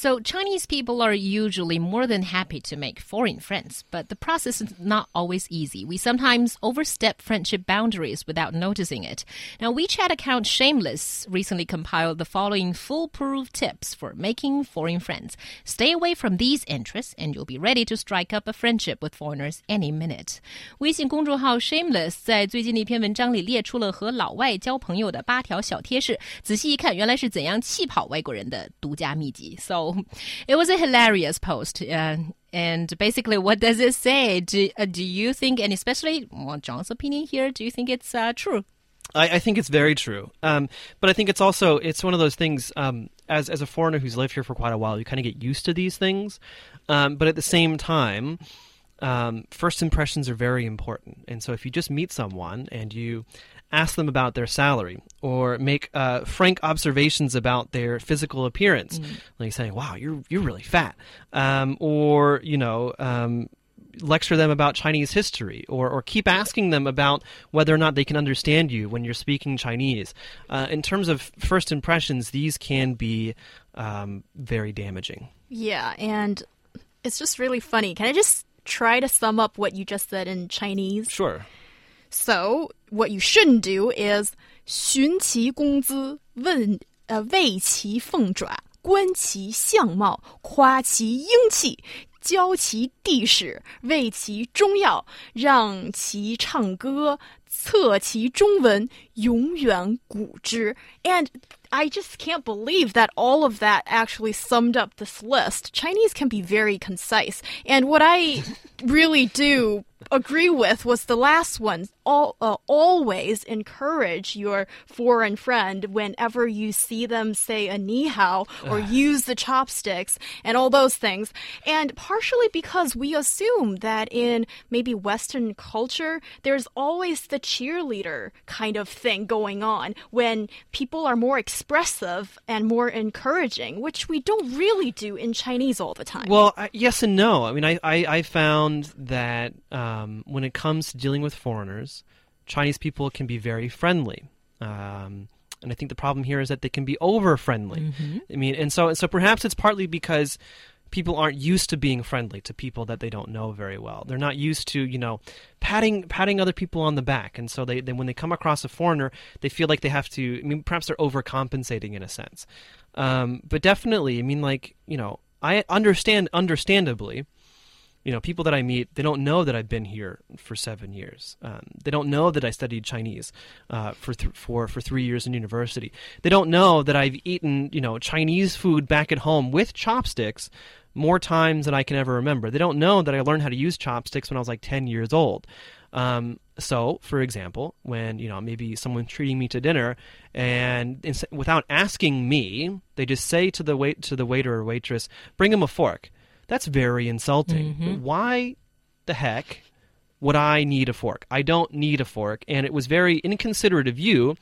So, Chinese people are usually more than happy to make foreign friends, but the process is not always easy. We sometimes overstep friendship boundaries without noticing it. Now, WeChat account Shameless recently compiled the following foolproof tips for making foreign friends. Stay away from these interests, and you'll be ready to strike up a friendship with foreigners any minute. 微信公众号 Shameless 在最近的一篇文章里列出了和老外交朋友的八条小贴士，仔细一看，原来是怎样气跑外国人的独家秘籍。So it was a hilarious post. Uh, and basically, what does it say? Do, uh, do you think, and especially well, John's opinion here, do you think it's uh, true? I, I, think it's very true. Um, but I think it's also it's one of those things. Um, as as a foreigner who's lived here for quite a while, you kind of get used to these things. Um, but at the same time, um, first impressions are very important. And so if you just meet someone and you ask them about their salary or make uh, frank observations about their physical appearance, mm. like saying, "Wow, you're you're really fat," um, or you know. Um, lecture them about Chinese history, or, or keep asking them about whether or not they can understand you when you're speaking Chinese. Uh, in terms of first impressions, these can be um, very damaging. Yeah, and it's just really funny. Can I just try to sum up what you just said in Chinese? Sure. So what you shouldn't do is 寻其工资，问呃为其凤爪，观其相貌，夸其英气，教其地势，为其中药，让其唱歌，测其中文，永远古之。And I just can't believe that all of that actually summed up this list. Chinese can be very concise. And what I really do agree with was the last one. All, uh, always encourage your foreign friend whenever you see them say a ni hao or use the chopsticks and all those things. And partially because we assume that in maybe Western culture, there's always the cheerleader kind of thing going on when people are more expressive and more encouraging, which we don't really do in Chinese all the time. Well, yes and no. I mean, I, I, I found that. Um, um, when it comes to dealing with foreigners, Chinese people can be very friendly. Um, and I think the problem here is that they can be over friendly. Mm-hmm. I mean, and so so perhaps it's partly because people aren't used to being friendly to people that they don't know very well. They're not used to, you know, patting patting other people on the back, and so they, they when they come across a foreigner, they feel like they have to. I mean, perhaps they're overcompensating in a sense. Um, but definitely, I mean, like you know, I understand understandably you know, people that I meet, they don't know that I've been here for seven years. Um, they don't know that I studied Chinese uh, for th- for for three years in university. They don't know that I've eaten, you know, Chinese food back at home with chopsticks more times than I can ever remember. They don't know that I learned how to use chopsticks when I was like ten years old. Um, so, for example, when you know maybe someone's treating me to dinner, and without asking me, they just say to the wait to the waiter or waitress, "Bring him a fork." That's very insulting. Mm-hmm. Why the heck would I need a fork? I don't need a fork. And it was very inconsiderate of you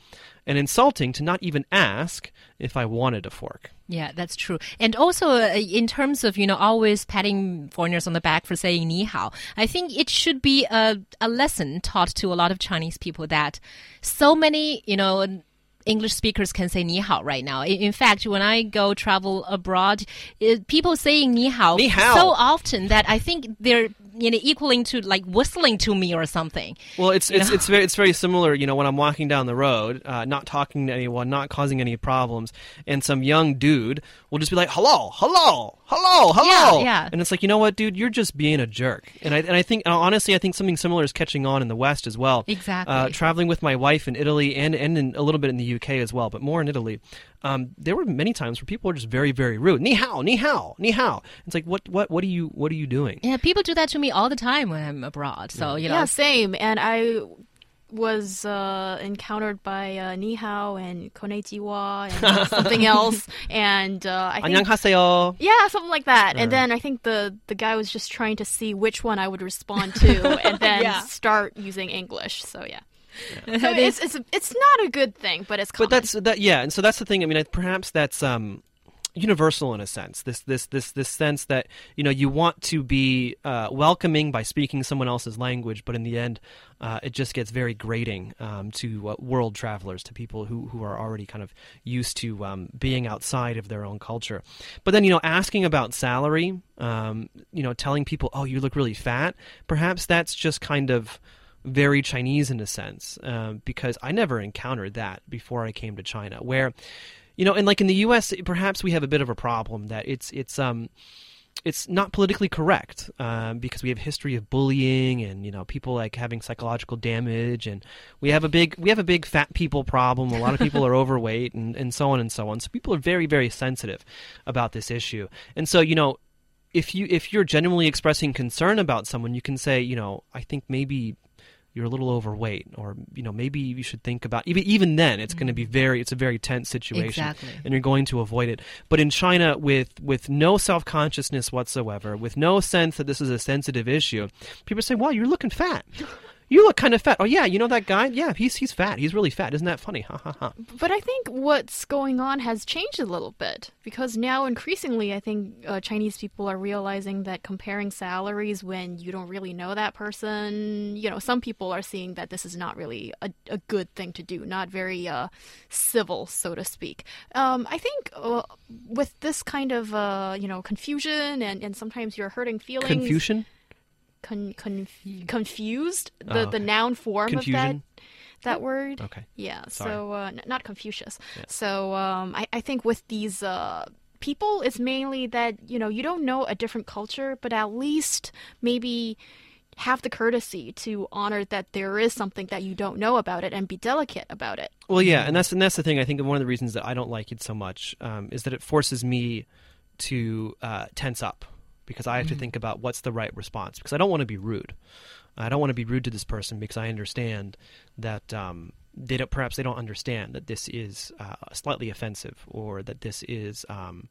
and insulting to not even ask if I wanted a fork. Yeah, that's true. And also, uh, in terms of, you know, always patting foreigners on the back for saying ni hao, I think it should be a, a lesson taught to a lot of Chinese people that so many, you know, English speakers can say ni hao right now. In, fact, when I go travel abroad, it, people saying ni hao, ni hao so often that I think they're you know equaling to like whistling to me or something. Well, it's it's, it's very it's very similar. You know, when I'm walking down the road, uh, not talking to anyone, not causing any problems, and some young dude will just be like, "Hello, hello, hello, hello," yeah, yeah. and it's like, you know what, dude, you're just being a jerk. And I and I think honestly, I think something similar is catching on in the West as well. Exactly. Uh, traveling with my wife in Italy and and in, a little bit in the UK as well, but more in Italy um, there were many times where people were just very, very rude. Ni hao, ni hao, ni hao. It's like, what, what, what are you, what are you doing? Yeah, people do that to me all the time when I'm abroad. So you know, yeah, same. And I was uh, encountered by uh, Ni Hao and Konnichiwa and something else, and uh, I think 안녕하세요. Yeah, something like that. And then I think the the guy was just trying to see which one I would respond to, and then yeah. start using English. So yeah. So it's it's it's not a good thing, but it's common. but that's that yeah and so that's the thing i mean I- perhaps that's um universal in a sense this this this this sense that you know you want to be uh, welcoming by speaking someone else's language but in the end uh, it just gets very grating um, to uh, world travelers to people who, who are already kind of used to um, being outside of their own culture but then you know asking about salary um, you know telling people oh you look really fat perhaps that's just kind of very Chinese in a sense, um, because I never encountered that before I came to China. Where, you know, and like in the U.S., perhaps we have a bit of a problem that it's it's um it's not politically correct um, because we have history of bullying and you know people like having psychological damage and we have a big we have a big fat people problem a lot of people are overweight and, and so on and so on so people are very very sensitive about this issue and so you know if you if you're genuinely expressing concern about someone you can say you know i think maybe you're a little overweight or you know maybe you should think about even even then it's going to be mm. very it's a very tense situation Exactly. and you're going to avoid it. But in China with with no self-consciousness whatsoever with no sense that this is a sensitive issue people say wow you're looking fat you look kind of fat. Oh yeah you know that guy? Yeah he's he's fat. He's really fat. Isn't that funny? Ha ha ha. But I think what's going on has changed a little bit because now increasingly I think uh, Chinese people are realizing that comparing salaries when you don't really know that person, you know, some people are seeing that this is not really a, a good thing to do, not very uh, civil, so to speak. Um, I think uh, with this kind of, uh, you know, confusion and, and sometimes you're hurting feelings. confusion Con, conf, confused, the, Oh, the noun form Confusion? of that, that word. okay Yeah, Sorry. so uh, n- not Confucius. Yeah. So um, I, I think with these uh, people, it's mainly that you know you don't know a different culture, but at least maybe have the courtesy to honor that there is something that you don't know about it and be delicate about it. Well, yeah, and that's and that's the thing. I think one of the reasons that I don't like it so much um, is that it forces me to uh, tense up because I have to think about what's the right response because I don't want to be rude. I don't want to be rude to this person because I understand that um, they don't perhaps they don't understand that this is uh, slightly offensive or that this is. Um,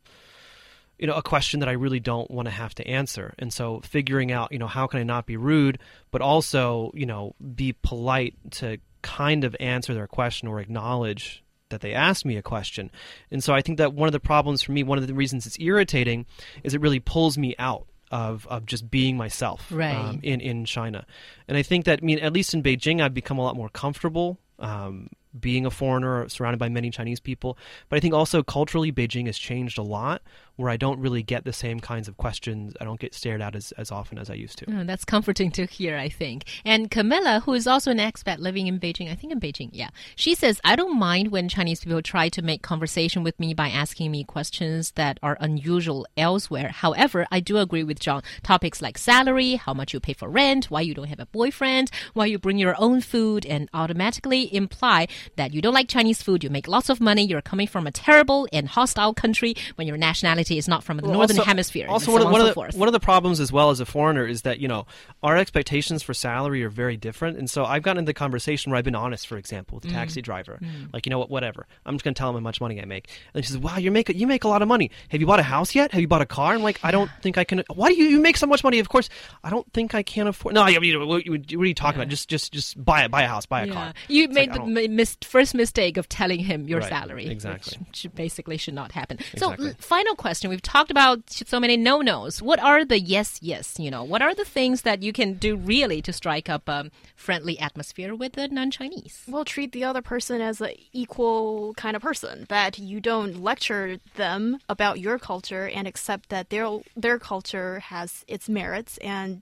you know a question that I really don't want to have to answer. And so figuring out, you know, how can I not be rude but also, you know, be polite to kind of answer their question or acknowledge that they asked me a question. And so I think that one of the problems for me, one of the reasons it's irritating is it really pulls me out of, of just being myself Right. um, in, in China. And I think that, I mean, at least in Beijing, I've become a lot more comfortable um, being a foreigner surrounded by many Chinese people. But I think also culturally, Beijing has changed a lot where I don't really get the same kinds of questions. I don't get stared at as, as often as I used to. Oh, that's comforting to hear, I think. And Camilla, who is also an expat living in Beijing, I think in Beijing, yeah. She says, I don't mind when Chinese people try to make conversation with me by asking me questions that are unusual elsewhere. However, I do agree with John. Topics like salary, how much you pay for rent, why you don't have a boyfriend, why you bring your own food, and automatically imply that you don't like Chinese food, you make lots of money, you're coming from a terrible and hostile country when your nationality is not from the Well, northern also- hemisphere. Also, so one, on of, one, of so the, one of the problems as well as a foreigner is that you know our expectations for salary are very different, and so I've gotten into the conversation where I've been honest, for example, with the Mm. taxi driver, like you know what, whatever. I'm just going to tell him how much money I make, and he says, "Wow, you make you make a lot of money. Have you bought a house yet? Have you bought a car?" I'm like, "I don't think I can. Why do you, you make so much money? Of course, I don't think I can afford. No, you know, what, what are you talking about? Just just just buy it, buy a house, buy a car. You It's made like, the mis- first mistake of telling him your Right, salary. exactly. Which should, basically should not happen. Exactly. So, final question. We've talked about so many no nos. What are the yes, yes? You know, what are the things that you can do really to strike up a friendly atmosphere with the non Chinese? Well, treat the other person as an equal kind of person. That you don't lecture them about your culture and accept that their their culture has its merits and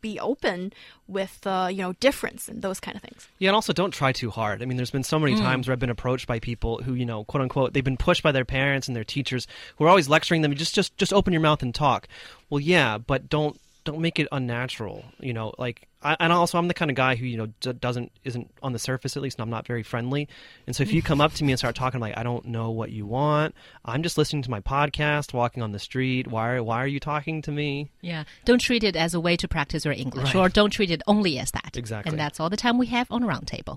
be open with uh, you know difference and those kind of things. Yeah, and also don't try too hard. I mean, there's been so many times where I've been approached by people who, you know, quote unquote, they've been pushed by their parents and their teachers who are always lecturing them. Just, just, just open your mouth and talk. Well, yeah, but don't, don't make it unnatural. You know, like, I, and also I'm the kind of guy who, you know, d- doesn't, isn't on the surface at least. I'm not very friendly. And so if you come up to me and start talking like, I don't know what you want. I'm just listening to my podcast, walking on the street. Why, why are you talking to me? Yeah. Don't treat it as a way to practice your English, Right. or don't treat it only as that. Exactly. And that's all the time we have on Roundtable.